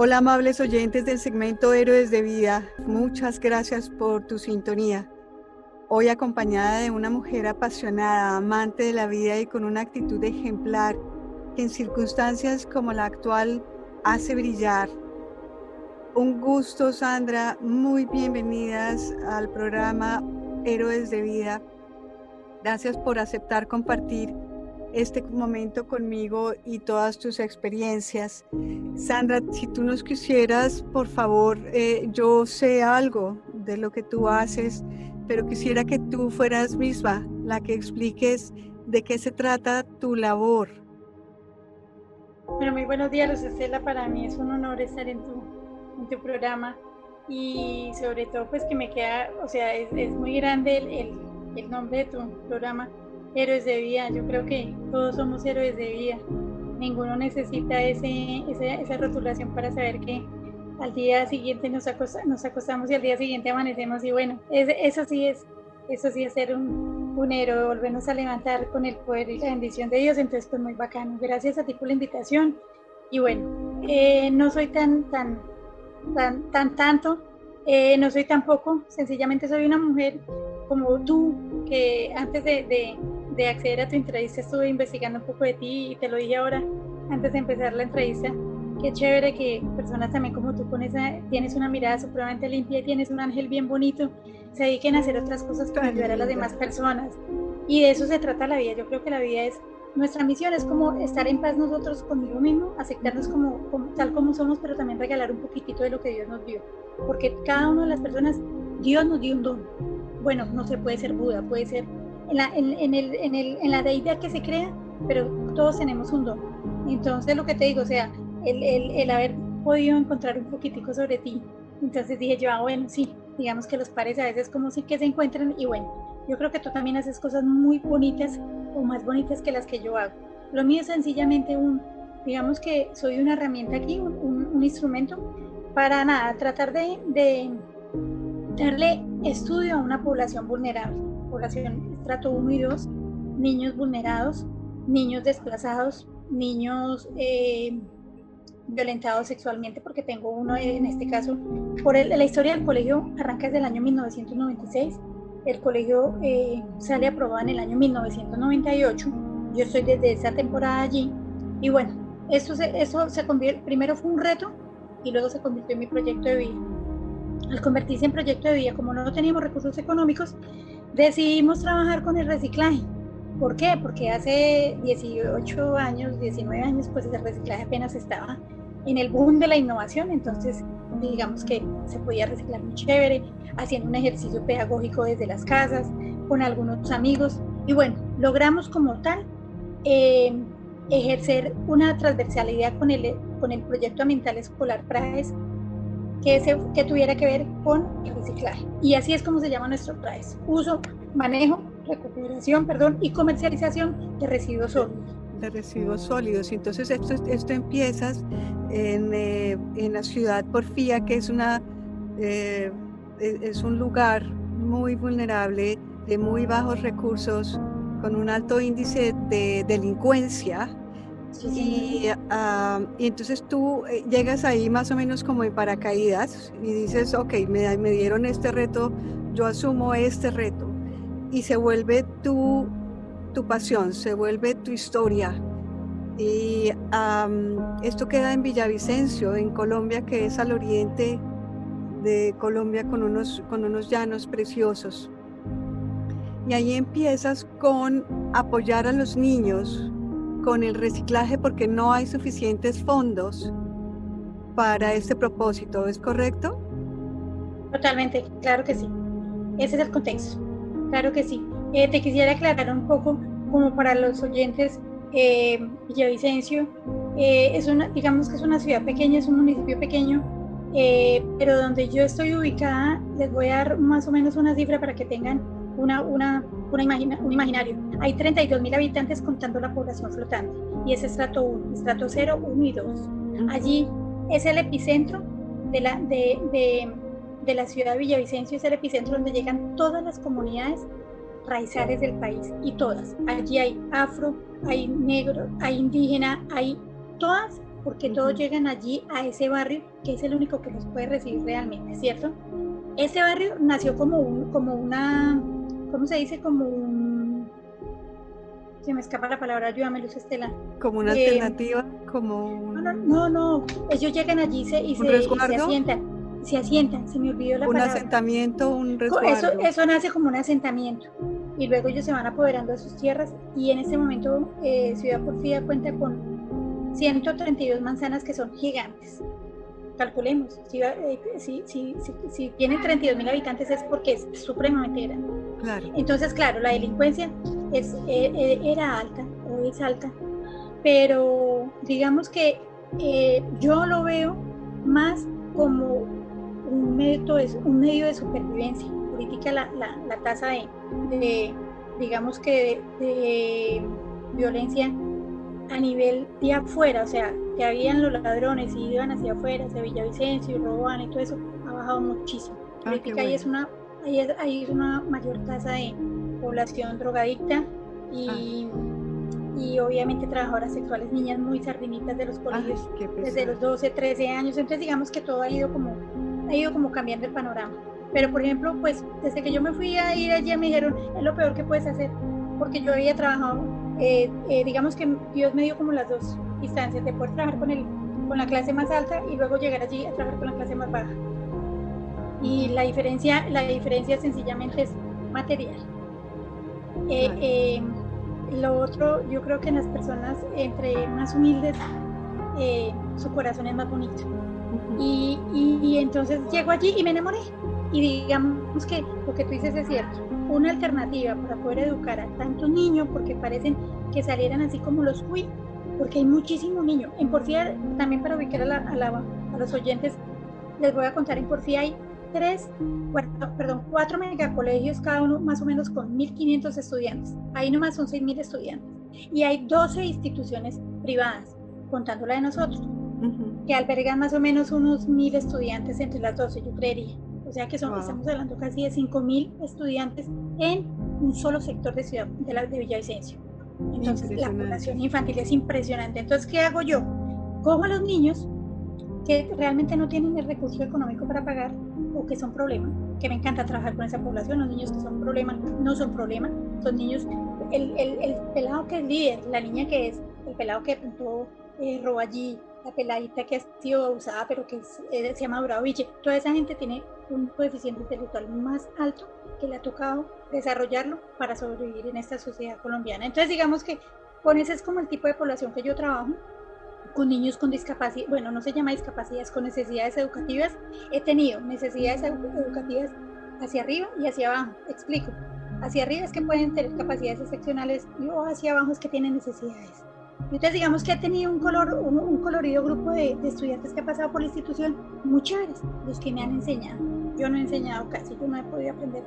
Hola amables oyentes del segmento Héroes de Vida, muchas gracias por tu sintonía. Hoy acompañada de una mujer apasionada, amante de la vida y con una actitud ejemplar que en circunstancias como la actual hace brillar. Un gusto Sandra, muy bienvenidas al programa Héroes de Vida. Gracias por aceptar compartir este momento conmigo y todas tus experiencias. Sandra, si tú nos quisieras, por favor, eh, yo sé algo de lo que tú haces, pero quisiera que tú fueras misma la que expliques de qué se trata tu labor. Bueno, muy buenos días, Estela. Para mí es un honor estar en tu, en tu programa y sobre todo pues que me queda, o sea, es, es muy grande el, el nombre de tu programa héroes de vida. Yo creo que todos somos héroes de vida. Ninguno necesita ese, esa rotulación para saber que al día siguiente nos, nos acostamos y al día siguiente amanecemos y bueno, eso sí es, eso sí es ser un, un, héroe, volvernos a levantar con el poder y la bendición de Dios, entonces pues muy bacano. Gracias a ti por la invitación y bueno, eh, no soy tan, tan, tan, tan tanto, eh, no soy tampoco, sencillamente soy una mujer como tú, que antes de, de acceder a tu entrevista estuve investigando un poco de ti y te lo dije ahora, antes de empezar la entrevista. Qué chévere que personas también como tú con esa, tienes una mirada supremamente limpia y tienes un ángel bien bonito, se dediquen a hacer otras cosas para ayudar a las demás personas. Y de eso se trata la vida. Yo creo que la vida es, nuestra misión es como estar en paz nosotros conmigo mismo, aceptarnos como, como tal como somos, pero también regalar un poquitito de lo que Dios nos dio. Porque cada una de las personas, Dios nos dio un don. Bueno, no se puede ser Buda, puede ser en la, en, el, en, el, en la deidad que se crea, pero todos tenemos un don. Entonces lo que te digo, o sea, el, el, el haber podido encontrar un poquitico sobre ti, entonces dije yo, ah, bueno, sí, digamos que los pares a veces como sí que se encuentran y bueno, yo creo que tú también haces cosas muy bonitas o más bonitas que las que yo hago. Lo mío es sencillamente un, digamos que soy una herramienta aquí, un, un, instrumento para nada, tratar de, de darle estudio a una población vulnerable población estrato 1 y 2, niños vulnerados, niños desplazados, niños eh, violentados sexualmente, porque tengo uno en este caso. Por la historia del colegio arranca desde el año 1996, el colegio eh, sale aprobado en el año 1998, yo estoy desde esa temporada allí, y bueno, eso se, eso se convierte, primero fue un reto y luego se convirtió en mi proyecto de vida. Al convertirse en proyecto de vida, como no teníamos recursos económicos, decidimos trabajar con el reciclaje. ¿Por qué? Porque hace 18 años, 19 años, pues el reciclaje apenas estaba en el boom de la innovación, entonces digamos que se podía reciclar muy chévere, haciendo un ejercicio pedagógico desde las casas, con algunos amigos, y bueno, logramos como tal eh, ejercer una transversalidad con el, con el proyecto ambiental escolar PRAES que, que tuviera que ver con el reciclaje. Y así es como se llama nuestro PRAES, uso, manejo, recuperación, perdón, y comercialización de residuos sólidos. De residuos sólidos. Entonces esto, esto en, eh, en la ciudad Porfía, que es, una, eh, es un lugar muy vulnerable, de muy bajos recursos, con un alto índice de delincuencia y, y, entonces tú eh, llegas ahí más o menos como en paracaídas y dices, ok, me, me dieron este reto, yo asumo este reto. Y se vuelve tu, tu pasión, se vuelve tu historia. Y esto queda en Villavicencio, en Colombia, que es al oriente de Colombia con unos, con unos llanos preciosos. Y ahí empiezas con apoyar a los niños con el reciclaje porque no hay suficientes fondos para este propósito, ¿es correcto? Totalmente, claro que sí. Ese es el contexto, claro que sí. Eh, te quisiera aclarar un poco, como para los oyentes, eh, Villavicencio eh, es una, digamos que es una ciudad pequeña, es un municipio pequeño, eh, pero donde yo estoy ubicada, les voy a dar más o menos una cifra para que tengan una, una, una imagina, un imaginario. Hay 32 mil habitantes contando la población flotante y es estrato 1, estrato 0, 1 y 2. Allí es el epicentro de la, de, de, de la ciudad de Villavicencio, es el epicentro donde llegan todas las comunidades raizales del país y todas. Allí hay afro, hay negro, hay indígena, hay todas porque todos llegan allí a ese barrio que es el único que los puede recibir realmente, ¿cierto? Ese barrio nació como, un, como una, ¿cómo se dice? Como un... Se me escapa la palabra, ayúdame Luz Estela. Como una eh, alternativa, como un... No, no, no, ellos llegan allí y se, y se, asientan se asientan, se me olvidó la un palabra. Un asentamiento, un resguardo. Eso, eso nace como un asentamiento y luego ellos se van apoderando de sus tierras y en este momento eh, Ciudad Porfía cuenta con 132 manzanas que son gigantes. Calculemos, si, eh, si, si, si tiene 32 mil habitantes es porque es supremamente grande. Claro. Entonces, claro, la delincuencia es, eh, era alta o es alta, pero digamos que yo lo veo más como un medio, un medio de supervivencia política la, la, tasa de, digamos que, de, violencia a nivel de afuera, o sea, que habían los ladrones y iban hacia afuera, hacia Villavicencio y robaban y todo eso, ha bajado muchísimo. Ah, política ahí es una, ahí es, una mayor tasa de población drogadicta y, ah. y obviamente trabajadoras sexuales, niñas muy sardinitas de los colegios, desde los 12, 13 años, entonces digamos que todo ha ido como, ha ido como cambiando el panorama. Pero, por ejemplo, pues desde que yo me fui a ir allí me dijeron, es lo peor que puedes hacer, porque yo había trabajado, eh, eh, digamos que Dios me dio como las dos instancias, de poder trabajar con, el, con la clase más alta y luego llegar allí a trabajar con la clase más baja. Y la diferencia, la diferencia sencillamente es material. Eh, lo otro, yo creo que en las personas entre más humildes, su corazón es más bonito. y, y, entonces llego allí y me enamoré. Y digamos que lo que tú dices es cierto, una alternativa para poder educar a tantos niños, porque parecen que salieran así como los fui, porque hay muchísimos niños. En Porfía, también para ubicar a, la, a, los oyentes, les voy a contar, en Porfía hay tres, perdón, cuatro megacolegios, cada uno más o menos con 1.500 estudiantes. Ahí nomás son 6.000 estudiantes. Y hay 12 instituciones privadas, contando la de nosotros, que albergan más o menos unos 1.000 estudiantes entre las 12, yo creería. O sea que son, estamos hablando casi de 5.000 estudiantes en un solo sector de ciudad de, la, de Villavicencio. Entonces la población infantil es impresionante. Entonces, ¿qué hago yo? Cojo a los niños que realmente no tienen el recurso económico para pagar o que son problemas, que me encanta trabajar con esa población, los niños que son problemas no son problemas, son niños, el, el, el, pelado que es líder, la niña que es, el pelado que pintó eh, roba allí, la peladita que ha sido abusada pero que eh, se llama Braville, toda esa gente tiene un coeficiente intelectual más alto que le ha tocado desarrollarlo para sobrevivir en esta sociedad colombiana. Entonces digamos que con ese es como el tipo de población que yo trabajo, con niños con discapacidad, bueno, no se llama discapacidades, con necesidades educativas. He tenido necesidades educativas hacia arriba y hacia abajo. Explico. Hacia arriba es que pueden tener capacidades excepcionales y hacia abajo es que tienen necesidades. Entonces digamos que he tenido un, color, un, colorido grupo de, estudiantes que ha pasado por la institución muy chéveres, los que me han enseñado. Yo no he enseñado casi, yo no he podido aprender.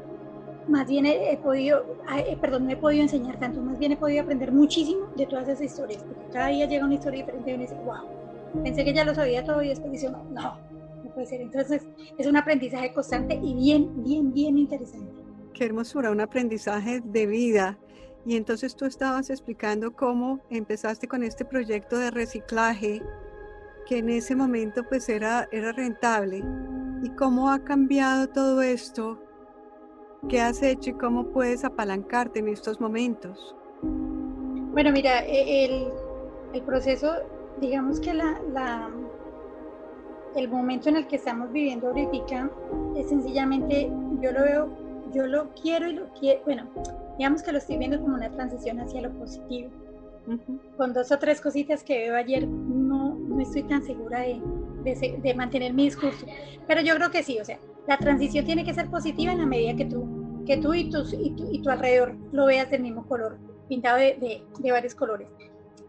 Más bien he, podido, eh, perdón, no he podido enseñar tanto, más bien he podido aprender muchísimo de todas esas historias, porque cada día llega una historia diferente y uno dice, wow, pensé que ya lo sabía todo y después dice, no, no puede ser. Entonces es un aprendizaje constante y bien, bien, bien interesante. Qué hermosura, un aprendizaje de vida y entonces tú estabas explicando cómo empezaste con este proyecto de reciclaje que en ese momento pues era, era rentable. ¿Y cómo ha cambiado todo esto? ¿Qué has hecho y cómo puedes apalancarte en estos momentos? Bueno, mira, e, el, el proceso, digamos que la, la, el momento en el que estamos viviendo ahorita es sencillamente, yo lo veo, yo lo quiero y lo quiero, bueno, digamos que lo estoy viendo como una transición hacia lo positivo. Con dos o tres cositas que veo ayer, no, no estoy tan segura de, de, mantener mi discurso. Pero yo creo que sí, o sea, la transición tiene que ser positiva en la medida que tú, que tú y, tus, y, tu, y tu alrededor lo veas del mismo color, pintado de, de varios colores.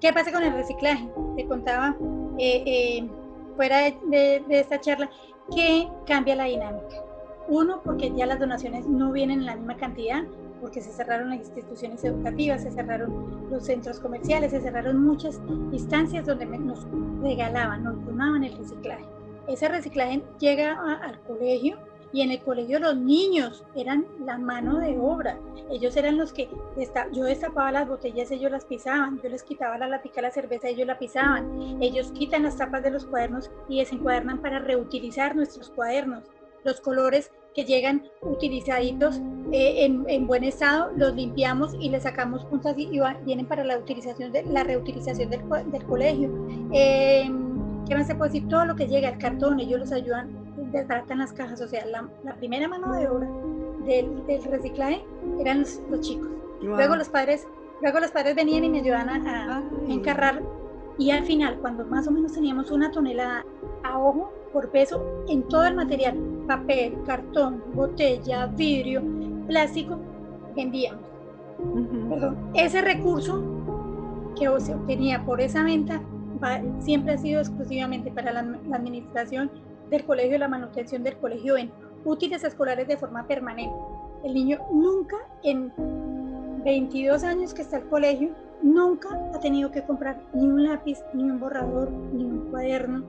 ¿Qué pasa con el reciclaje? Te contaba eh, eh, fuera de, de, esta charla que cambia la dinámica. Uno, porque ya las donaciones no vienen en la misma cantidad, porque se cerraron las instituciones educativas, se cerraron los centros comerciales, se cerraron muchas instancias donde nos regalaban, nos donaban el reciclaje. Ese reciclaje llega al colegio Y en el colegio los niños eran la mano de obra. Ellos eran los que, yo destapaba las botellas, ellos las pisaban. Yo les quitaba la latica la cerveza, ellos la pisaban. Ellos quitan las tapas de los cuadernos y desencuadernan para reutilizar nuestros cuadernos. Los colores que llegan utilizaditos eh, en, buen estado, los limpiamos y les sacamos puntas y, vienen para la utilización de la reutilización del, del colegio. Eh, ¿Qué más se puede decir? Todo lo que llega, al cartón, ellos los ayudan, desbaratan las cajas. O sea, la, primera mano de obra del, del reciclaje eran los, chicos. Luego los padres, luego los padres venían y me ayudaban a, encarrar. Y al final, cuando más o menos teníamos una tonelada a ojo por peso en todo el material, papel, cartón, botella, vidrio, plástico, vendíamos. Perdón, ese recurso que se obtenía por esa venta siempre ha sido exclusivamente para la, administración del colegio la manutención del colegio en útiles escolares de forma permanente. El niño nunca en 22 años que está el colegio, nunca ha tenido que comprar ni un lápiz, ni un borrador, ni un cuaderno,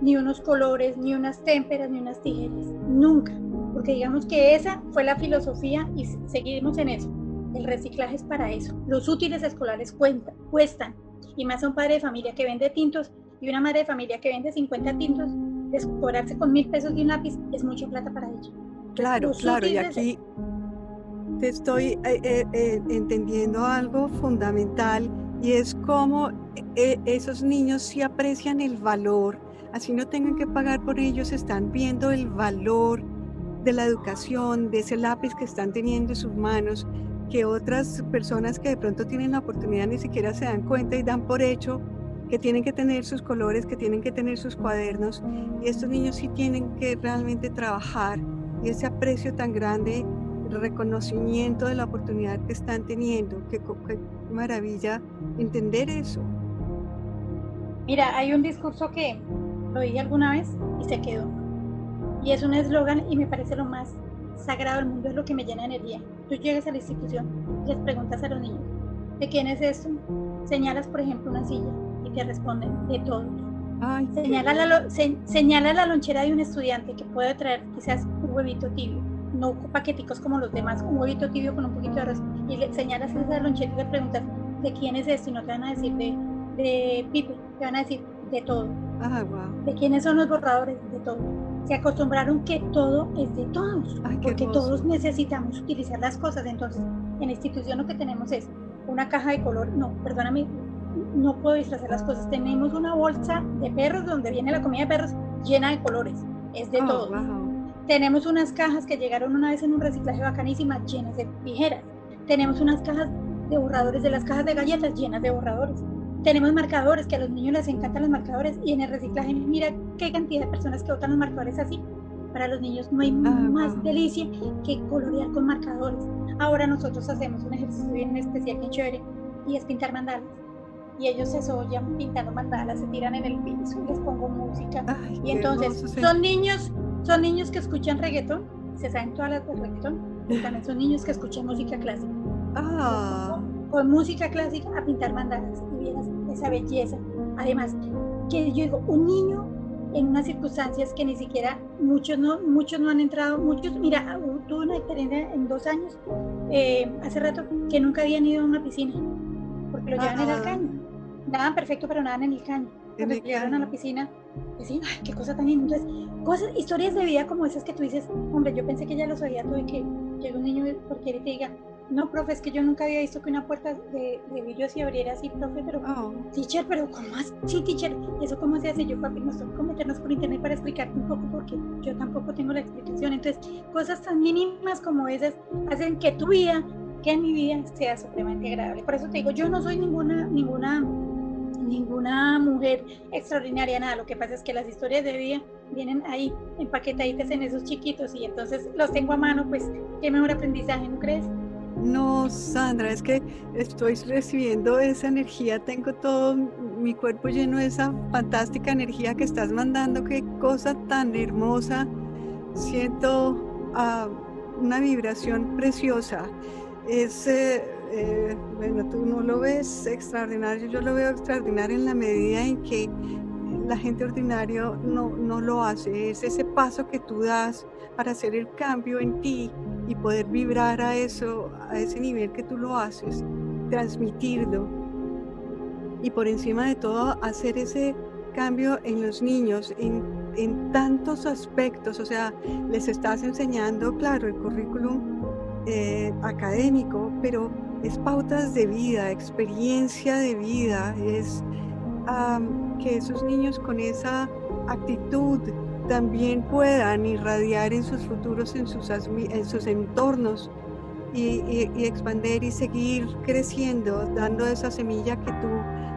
ni unos colores, ni unas témperas, ni unas tijeras. Nunca. Porque digamos que esa fue la filosofía y seguimos en eso. El reciclaje es para eso. Los útiles escolares cuentan, cuestan y más a un padre de familia que vende tintos y una madre de familia que vende 50 tintos, descobrarse con mil pesos de un lápiz es mucha plata para ellos. Claro, claro, y aquí te estoy eh, eh, eh, entendiendo algo fundamental y es cómo esos niños sí aprecian el valor, así no tengan que pagar por ellos, están viendo el valor de la educación, de ese lápiz que están teniendo en sus manos que otras personas que de pronto tienen la oportunidad ni siquiera se dan cuenta y dan por hecho que tienen que tener sus colores, que tienen que tener sus cuadernos. Y estos niños sí tienen que realmente trabajar y ese aprecio tan grande, el reconocimiento de la oportunidad que están teniendo. Qué, qué maravilla entender eso. Mira, hay un discurso que lo oí alguna vez y se quedó. Y es un eslogan y me parece lo más sagrado del mundo, es lo que me llena de energía. Tú llegas a la institución, les preguntas a los niños, ¿de quién es esto? Señalas, por ejemplo, una silla y te responden, de todos. señala, la, señala la lonchera de un estudiante que puede traer quizás un huevito tibio, no paqueticos como los demás, un huevito tibio con un poquito de arroz, y le señalas esa lonchera y le preguntas, ¿de quién es esto? Y no te van a decir de, de Pipe, te van a decir de todo. Ah, wow. ¿De quiénes son los borradores? De todo se acostumbraron que todo es de todos, porque todos necesitamos utilizar las cosas. Entonces, en la institución lo que tenemos es una caja de color, no, perdóname, no puedo disfrazar las cosas. Tenemos una bolsa de perros donde viene la comida de perros llena de colores, es de oh, todos. Tenemos unas cajas que llegaron una vez en un reciclaje bacanísima llenas de tijeras. Tenemos unas cajas de borradores de las cajas de galletas llenas de borradores tenemos marcadores, que a los niños les encantan los marcadores y en el reciclaje mira qué cantidad de personas que botan los marcadores así. Para los niños no hay ah, más delicia que colorear con marcadores. Ahora nosotros hacemos un ejercicio bien especial, bien chévere, y es pintar mandalas. Y ellos se soyan pintando mandalas, se tiran en el piso, les pongo música. y entonces son niños, son niños que escuchan reggaetón, se saben todas las de reggaetón, y también son niños que escuchan música clásica. Ah con música clásica a pintar mandalas y vieras esa belleza. Además, que yo digo, un niño en unas circunstancias que ni siquiera muchos no, muchos no han entrado, muchos, mira, tuve una experiencia en dos años, eh, hace rato, que nunca habían ido a una piscina, porque lo llevan en el caño. Nada perfecto, pero nada en el caño. Cuando llegaron a la piscina, pues sí, qué cosa tan linda. Entonces, cosas, historias de vida como esas que tú dices, hombre, yo pensé que ya lo sabía todo y que llega un niño porque te diga, no, profe, es que yo nunca había visto que una puerta de, de vidrio se abriera así, profe, pero, oh. teacher, pero ¿cómo así, teacher? ¿Y eso cómo se hace? Yo, papi, nos tengo que meternos por internet para explicarte un poco porque yo tampoco tengo la explicación. Entonces, cosas tan mínimas como esas hacen que tu vida, que mi vida sea supremamente agradable. Por eso te digo, yo no soy ninguna, ninguna ninguna mujer extraordinaria, nada. Lo que pasa es que las historias de vida vienen ahí empaquetaditas en esos chiquitos y entonces los tengo a mano, pues qué mejor aprendizaje, ¿no crees? No, Sandra, es que estoy recibiendo esa energía, tengo todo mi cuerpo lleno de esa fantástica energía que estás mandando, qué cosa tan hermosa. Siento ah, una vibración preciosa. Es, eh, eh, bueno, tú no lo ves extraordinario, yo lo veo extraordinario en la medida en que la gente ordinaria no, no lo hace. Es ese paso que tú das para hacer el cambio en ti y poder vibrar a eso, a ese nivel que tú lo haces, transmitirlo. Y por encima de todo, hacer ese cambio en los niños en, en tantos aspectos. O sea, les estás enseñando, claro, el currículum eh, académico, pero es pautas de vida, experiencia de vida, es que esos niños con esa actitud también puedan irradiar en sus futuros, en sus, en sus entornos y, y, expandir y seguir creciendo, dando esa semilla que tú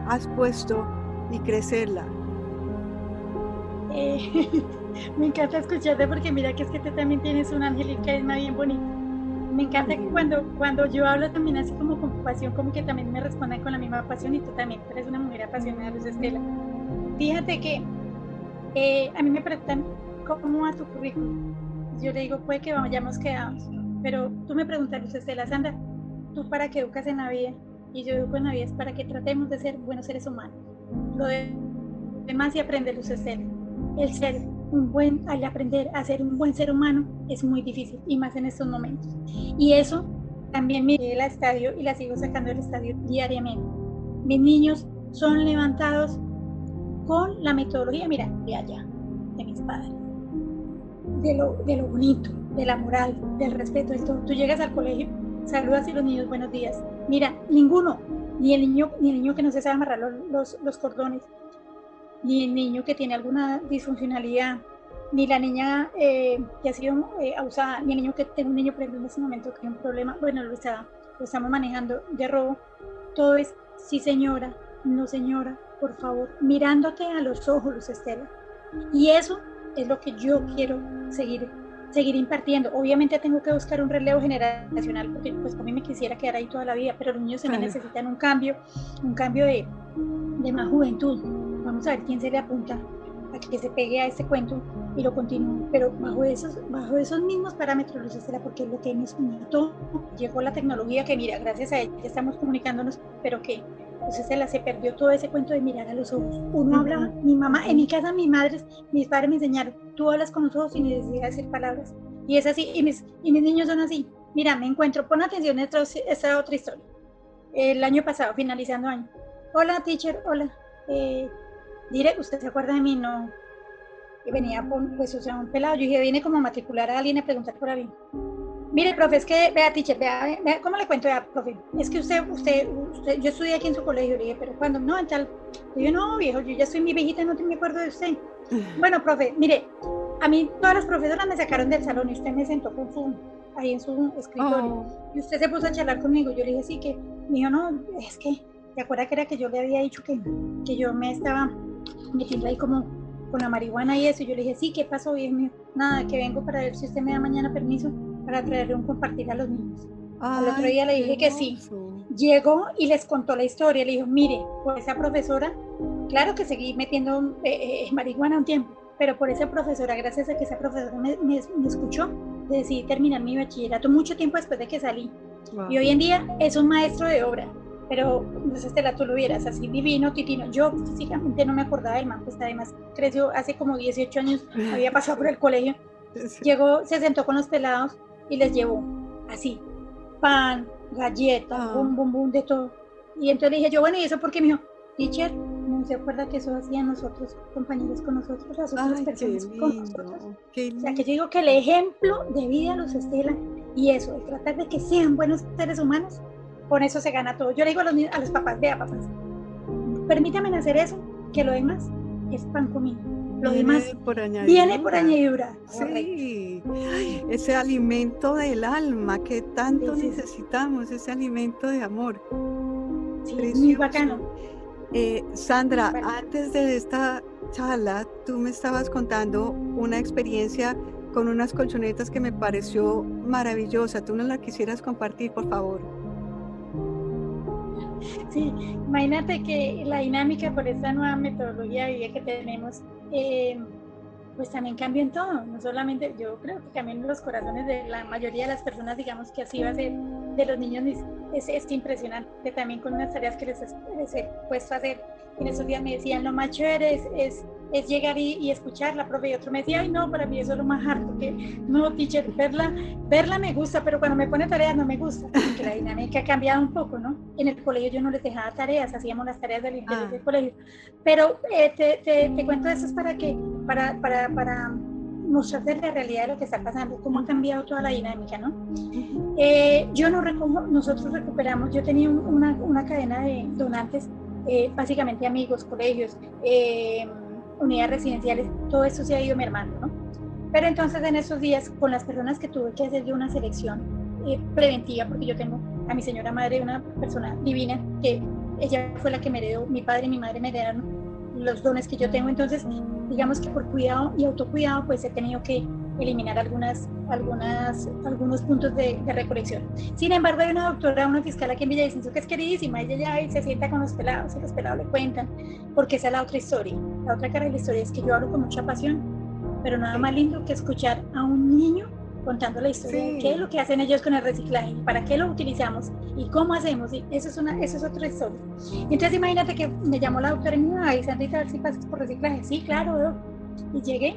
has puesto y crecerla. Eh, me encanta escucharte porque mira que es que tú también tienes un ángel y carisma bien bonito. Me encanta que cuando, cuando yo hablo también así como con pasión, como que también me respondan con la misma pasión y tú también eres una mujer apasionada, Luz Estela. Fíjate que eh, a mí me preguntan cómo va tu currículum. Yo le digo, puede que vayamos quedados, pero tú me preguntas, Luz Estela, Sandra, ¿tú para qué educas en la vida? Y yo educo en la vida es para que tratemos de ser buenos seres humanos. Lo demás y aprende, Luz Estela. El ser un buen, al aprender a ser un buen ser humano es muy difícil y más en estos momentos. Y eso también me el estadio y la sigo sacando del estadio diariamente. Mis niños son levantados con la metodología, mira, de allá, de mis padres, de lo, de lo bonito, de la moral, del respeto, todo. Tú llegas al colegio, saludas y los niños, buenos días. Mira, ninguno, ni el niño, ni el niño que no se sabe amarrar los, los cordones, ni el niño que tiene alguna disfuncionalidad, ni la niña eh, que ha sido eh, abusada, ni el niño que tengo un niño, por ejemplo, en ese momento que tiene un problema, bueno, lo, está, lo estamos manejando de robo, todo es sí señora, no señora, por favor, mirándote a los ojos, Luz Estela. Y eso es lo que yo quiero seguir seguir impartiendo. Obviamente tengo que buscar un relevo generacional porque pues a mí me quisiera quedar ahí toda la vida, pero los niños también necesitan un cambio, un cambio de, de más juventud. Vamos a ver quién se le apunta a que se pegue a este cuento y lo continúe, pero bajo esos, bajo esos mismos parámetros, Luz Estela, porque lo que nos unió llegó la tecnología que mira, gracias a ella estamos comunicándonos, pero que Luz Estela se perdió todo ese cuento de mirar a los ojos. Uno hablaba, mi mamá, en mi casa mis madres, mis padres me enseñaron, tú hablas con los ojos sin necesidad de decir palabras. Y es así, y mis, y mis niños son así. Mira, me encuentro, pon atención a esta, esta otra historia. El año pasado, finalizando año. Hola, teacher, hola. Eh, Diré, ¿usted se acuerda de mí? No. Y venía, pues, o sea, un pelado. Yo dije, viene como a matricular a alguien a preguntar por mí. Mire, profe, es que, vea, teacher, vea, vea, ¿cómo le cuento? Vea, profe, es que usted, usted, usted, yo estudié aquí en su colegio, le dije, pero cuando, no, en tal, yo no, viejo, yo ya soy mi viejita, no me acuerdo de usted. Bueno, profe, mire, a mí todas las profesoras me sacaron del salón y usted me sentó con su, ahí en su escritorio. Oh. Y usted se puso a charlar conmigo. Yo le dije, sí, que, me dijo, no, es que, ¿te acuerdas que era que yo le había dicho que, que yo me estaba metiendo ahí como con la marihuana y eso. Yo le dije, sí, ¿qué pasó? Mío, nada, que vengo para ver si usted me da mañana permiso para traerle un compartir a los niños. Al otro día le dije que sí. Llegó y les contó la historia. Le dijo, mire, por esa profesora, claro que seguí metiendo eh, eh, marihuana un tiempo, pero por esa profesora, gracias a que esa profesora me, me, escuchó, decidí terminar mi bachillerato mucho tiempo después de que salí. Y hoy en día es un maestro de obra pero no sé, Estela, tú lo vieras así divino, titino. Yo físicamente no me acordaba del man, pues además creció hace como 18 años, había pasado por el colegio. Llegó, se sentó con los pelados y les llevó así, pan, galleta, ah. bum, bum, bum, de todo. Y entonces le dije yo, bueno, ¿y eso por qué? Me dijo, teacher, no se acuerda que eso hacían nosotros, compañeros con nosotros, las otras personas con nosotros. o sea, que yo digo que el ejemplo de vida los estela y eso, el tratar de que sean buenos seres humanos, con eso se gana todo. Yo le digo a los, a los papás, vea papás, permítame hacer eso, que lo demás es pan comido. Lo demás viene por añadidura. Sí, ese alimento del alma que tanto necesitamos, ese alimento de amor. Sí, muy bacano. Eh, Sandra, antes de esta charla, tú me estabas contando una experiencia con unas colchonetas que me pareció maravillosa. ¿Tú no la quisieras compartir, por favor? Sí, imagínate que la dinámica por esta nueva metodología de vida que tenemos, eh, pues también cambia en todo, no solamente, yo creo que cambian los corazones de la mayoría de las personas, digamos que así va a ser, de los niños, es, es impresionante también con unas tareas que les, he puesto a hacer. En esos días me decían, lo más chévere es, es llegar y, y, escucharla, profe. Y otro me decía, ay, no, para mí eso es lo más harto, que no, teacher, verla, verla me gusta, pero cuando me pone tareas no me gusta, porque la dinámica ha cambiado un poco, ¿no? En el colegio yo no les dejaba tareas, hacíamos las tareas del ah. del colegio. Pero eh, te, te, te, cuento eso es para que, para, para, para mostrarte la realidad de lo que está pasando, cómo ha cambiado toda la dinámica, ¿no? Eh, yo no nosotros recuperamos, yo tenía una, una cadena de donantes, eh, básicamente amigos, colegios, eh, unidades residenciales, todo eso se ha ido mermando, ¿no? Pero entonces en esos días, con las personas que tuve que hacer yo una selección eh, preventiva, porque yo tengo a mi señora madre, una persona divina, que ella fue la que me heredó, mi padre y mi madre me heredaron los dones que yo tengo, entonces digamos que por cuidado y autocuidado, pues he tenido que eliminar algunas, algunas, algunos puntos de, recolección. Sin embargo, hay una doctora, una fiscal aquí en Villavicencio que es queridísima, ella ya y se sienta con los pelados y los pelados le cuentan, porque esa es la otra historia. La otra cara de la historia es que yo hablo con mucha pasión, pero nada más lindo que escuchar a un niño contando la historia qué es lo que hacen ellos con el reciclaje, para qué lo utilizamos y cómo hacemos. Y eso es, una, eso es otra historia. Entonces imagínate que me llamó la doctora y me dijo, ay, Sandrita, si pasas por reciclaje. Sí, claro, Y llegué,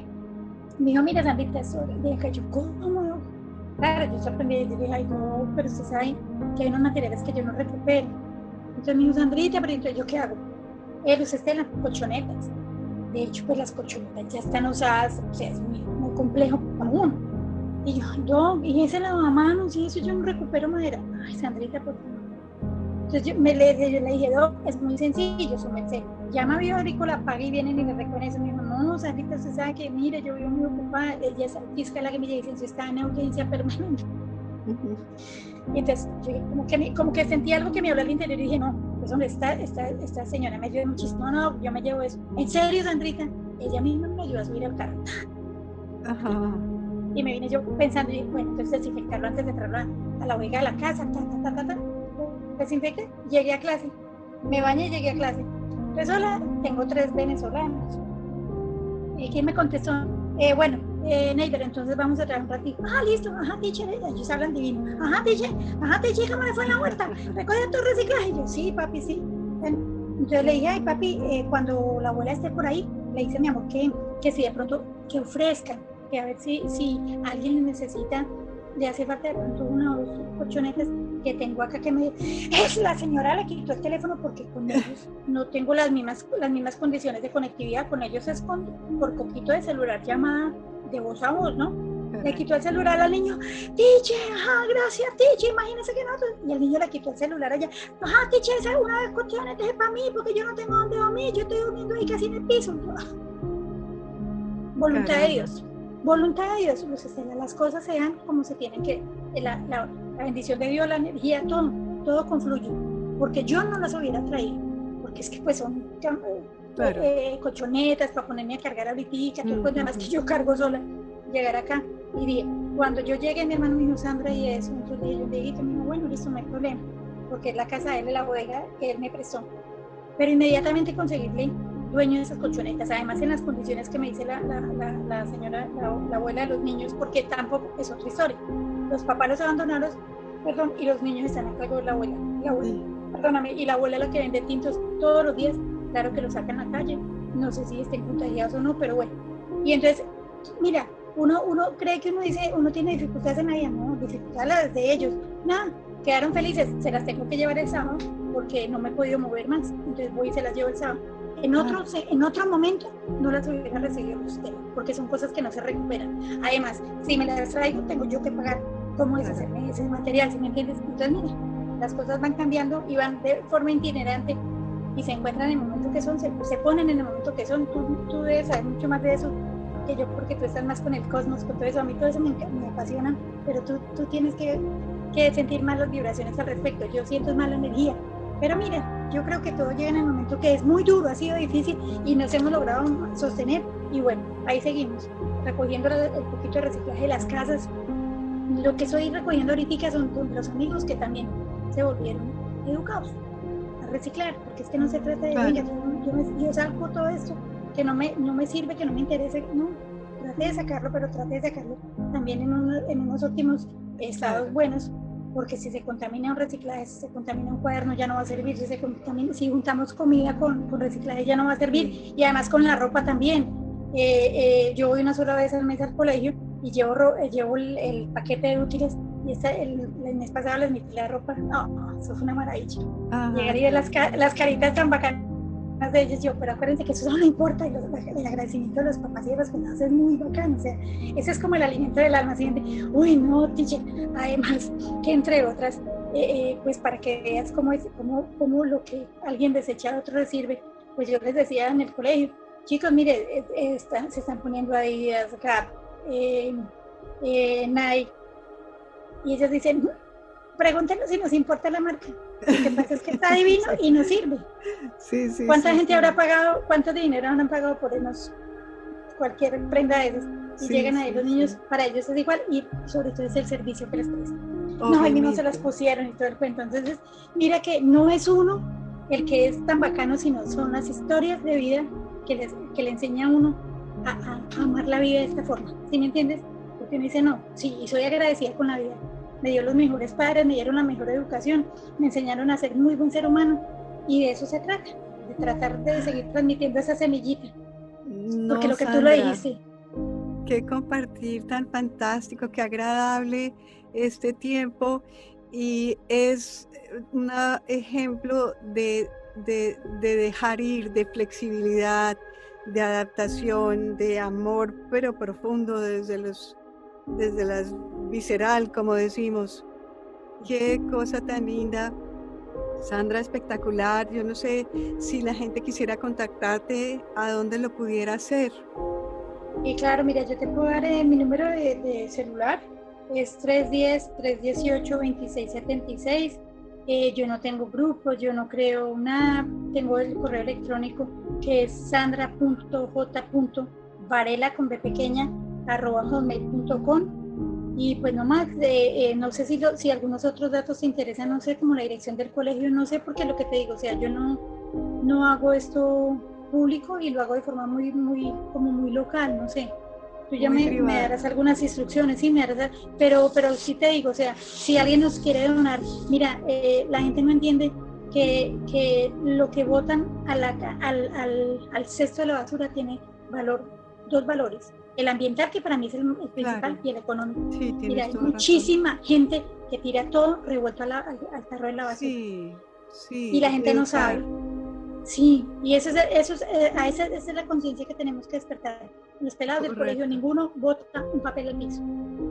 me dijo, mira, Sandrita, eso, dije, yo, ¿cómo? Claro, yo sorprendí y dije, ay, no, pero usted sabe que hay unos materiales que yo no recupero. Entonces me dijo, Sandrita, pero entonces, ¿yo qué hago? Él, usted está en las colchonetas. De hecho, pues las colchonetas ya están usadas, o sea, es muy, muy complejo para y yo, yo, y ese lavamanos, y eso yo no recupero madera. Ay, Sandrita, por favor. Entonces yo, me le, yo le dije, no, es muy sencillo, su merced. Llama a Bioagrícola, paga y vienen y me recogen eso. Me dijo, no, Sandrita, usted sabe que, mire, yo vivo muy ocupada. Ella es fiscal la que me dice, está en audiencia permanente. Y entonces, yo como que, como que sentí algo que me habló al interior y dije, no, pues hombre, esta, esta, esta señora me ayuda muchísimo. No, no, yo me llevo eso. En serio, Sandrita, ella misma me ayudó a subir al carro. Ajá. Y me vine yo pensando, y bueno, entonces desinfectarlo antes de traerlo a, la bodega de la casa, ta, ta, ta, ta, Desinfecté, llegué a clase, me bañé y llegué a clase. Pues hola, tengo tres venezolanos. ¿Y quién me contestó? Eh, bueno, eh, Neider, entonces vamos a traer un ratito. Ah, listo, ajá, teacher, ellos hablan divino. Ajá, teacher, ajá, teacher, ¿cómo le fue la huerta? ¿Recoge tu reciclaje? yo, sí, papi, sí. entonces le dije, ay, papi, eh, cuando la abuela esté por ahí, le dice mi amor que, que si de pronto que ofrezcan que a ver si, si alguien necesita de hacer falta de pronto una o dos colchonetas que tengo acá que me es la señora le quitó el teléfono porque con ellos no tengo las mismas las mismas condiciones de conectividad. Con ellos es con, por poquito de celular llamada de voz a voz no le quitó el celular al niño. Tiche ajá gracias Tiche imagínese que no y el niño le quitó el celular allá. Ajá Tiche esa es una de colchonetas es para mí porque yo no tengo dónde dormir yo estoy durmiendo ahí casi en el piso. Voluntad de Dios voluntad de Dios, las cosas sean como se tienen que, la, la, bendición de Dios, la energía, todo, todo confluye, porque yo no las hubiera traído, porque es que pues son eh, colchonetas para ponerme a cargar ahorita, mm pues nada más que yo cargo sola, llegar acá. Y bien, cuando yo llegué mi hermano me dijo Sandra y eso, entonces yo le dije, me dijo, bueno, listo, no hay problema, porque es la casa de él, la bodega que él me prestó, pero inmediatamente conseguirle dueño de esas colchonetas, además en las condiciones que me dice la, la, la, señora, la, abuela de los niños, porque tampoco es otra historia. Los papás los abandonaron, perdón, y los niños están a cargo de la abuela. La abuela perdóname, y la abuela es la que vende tintos todos los días, claro que los sacan a la calle, no sé si estén contagiados o no, pero bueno. Y entonces, mira, uno, uno cree que uno dice, uno tiene dificultades en la vida, no, dificultades las de ellos, nada, quedaron felices, se las tengo que llevar el sábado porque no me he podido mover más, entonces voy y se las llevo el sábado en otro, en otro momento no las hubiera recibido usted, porque son cosas que no se recuperan. Además, si me las traigo, tengo yo que pagar cómo deshacerme ese material, ¿sí me entiendes? Entonces, mira, las cosas van cambiando y van de forma itinerante y se encuentran en el momento que son, se, ponen en el momento que son. Tú, tú, debes saber mucho más de eso que yo, porque tú estás más con el cosmos, con todo eso. A mí todo eso me, me apasiona, pero tú, tú tienes que, que sentir más las vibraciones al respecto. Yo siento más la energía. Pero mire, yo creo que todo llega en el momento que es muy duro, ha sido difícil y nos hemos logrado sostener. Y bueno, ahí seguimos, recogiendo el poquito de reciclaje de las casas. Lo que estoy recogiendo ahorita son los amigos que también se volvieron educados a reciclar, porque es que no se trata de, yo, yo, saco todo esto que no me, no me sirve, que no me interesa, no, trate de sacarlo, pero trate de sacarlo también en, en unos óptimos estados buenos porque si se contamina un reciclaje, si se contamina un cuaderno ya no va a servir, si, se contamina, si juntamos comida con, con, reciclaje ya no va a servir y además con la ropa también. Eh, eh, yo voy una sola vez al mes al colegio y llevo, llevo el, paquete de útiles y el, el, mes pasado les metí la ropa. No, eso fue una maravilla. Llegar y ver las, las caritas tan bacanas de ellos, yo, pero acuérdense que eso no importa, y el agradecimiento de los papás y de los cuidados es muy bacano, o sea, ese es como el alimento del alma, siguiente, uy, no, teacher, además, que entre otras, eh, eh, pues para que veas cómo, es, cómo, cómo lo que alguien desecha a otro recibe, pues yo les decía en el colegio, chicos, mire, eh, se están poniendo ahí Gap, eh, Nike, y ellos dicen, pregúntenos si nos importa la marca. Lo que pasa es que está divino y nos sirve. Sí, sí, ¿Cuánta gente habrá pagado, cuánto dinero han pagado por ellos cualquier prenda de esas? Y llegan ahí los niños, para ellos es igual y sobre todo es el servicio que les prestan. No, ahí mismo se las pusieron y todo el cuento. Entonces, mira que no es uno el que es tan bacano, sino son las historias de vida que, les, que le enseña a uno a, a, amar la vida de esta forma. ¿Sí me entiendes? Porque uno dice, no, sí, soy agradecida con la vida, me dio los mejores padres, me dieron la mejor educación, me enseñaron a ser muy buen ser humano y de eso se trata, de tratar de seguir transmitiendo esa semillita. Porque lo que tú lo dijiste. Qué compartir tan fantástico, qué agradable este tiempo y es un ejemplo de, de, de dejar ir, de flexibilidad, de adaptación, de amor, pero profundo desde los desde las visceral, como decimos. Qué cosa tan linda. Sandra, espectacular. Yo no sé si la gente quisiera contactarte, a dónde lo pudiera hacer. Y claro, mira, yo te puedo dar eh, mi número de, celular. Es 310-318-2676. Eh, yo no tengo grupo, yo no creo nada. Tengo el correo electrónico que es sandra.j.varela con B pequeña arroba hotmail.com y pues nomás, eh, no sé si, si algunos otros datos te interesan, no sé, como la dirección del colegio, no sé, porque lo que te digo, o sea, yo no, no hago esto público y lo hago de forma muy, muy, como muy local, no sé. Tú ya me, darás algunas instrucciones, sí, me darás, pero, pero sí te digo, o sea, si alguien nos quiere donar, mira, eh, la gente no entiende que, que lo que votan a la, al, al, al cesto de la basura tiene valor, dos valores el ambiental, que para mí es el, principal, y el económico. Sí, Mira, hay muchísima gente que tira todo revuelto al, al tarro de la basura. Sí, sí. Y la gente no sabe. Sí, y eso es, eso es, eh, a esa, esa, es la conciencia que tenemos que despertar. Los pelados del colegio, ninguno bota un papel al piso.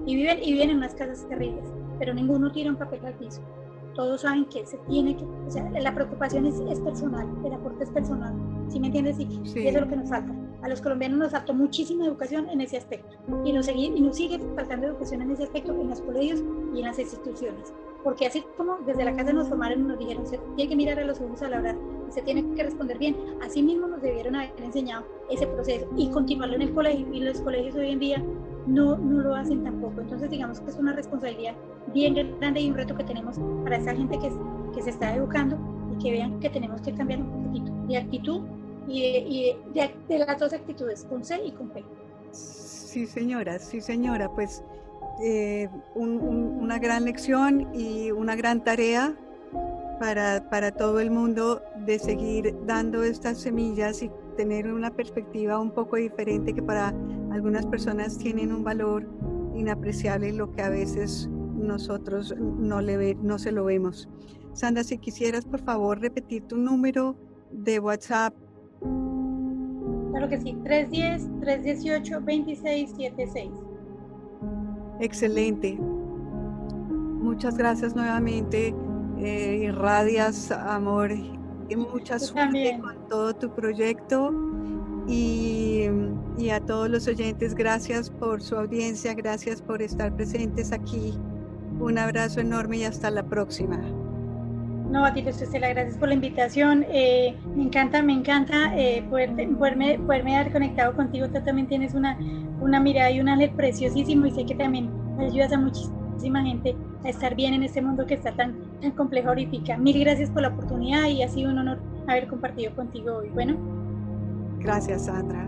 Y viven, y viven en unas casas terribles, pero ninguno tira un papel al piso todos saben que se tiene que, o sea, la preocupación es, es personal, el aporte es personal, ¿sí me entiendes? Y, eso es lo que nos falta. A los colombianos nos faltó muchísima educación en ese aspecto y nos, sigue, y nos sigue faltando educación en ese aspecto en los colegios y en las instituciones. Porque así como desde la casa nos formaron y nos dijeron, se tiene que mirar a los ojos a la hora se tiene que responder bien, así mismo nos debieron haber enseñado ese proceso y continuarlo en el colegio. Y los colegios hoy en día no, no lo hacen tampoco. Entonces, digamos que es una responsabilidad bien grande y un reto que tenemos para esa gente que, que se está educando y que vean que tenemos que cambiar un poquito de actitud y, y de, las dos actitudes, con C y con P. Sí, señora, sí, señora, pues eh, una gran lección y una gran tarea para, para todo el mundo de seguir dando estas semillas y tener una perspectiva un poco diferente que para algunas personas tienen un valor inapreciable, lo que a veces nosotros no, le ve, no se lo vemos. Sandra, si quisieras por favor repetir tu número de WhatsApp. Claro que sí, 310-318-2676. Excelente. Muchas gracias nuevamente. Eh, irradias amor y mucha suerte con todo tu proyecto y, y, a todos los oyentes, gracias por su audiencia, gracias por estar presentes aquí. Un abrazo enorme y hasta la próxima. No, a ti, Estela, gracias por la invitación. Eh, me encanta, me encanta eh, poderme, poderme dar conectado contigo. Tú también tienes una, una mirada y un ángel preciosísimo y sé que también ayudas a muchísima gente a estar bien en este mundo que está tan, tan complejo ahorita. Mil gracias por la oportunidad y ha sido un honor haber compartido contigo hoy. Bueno. Gracias, Sandra.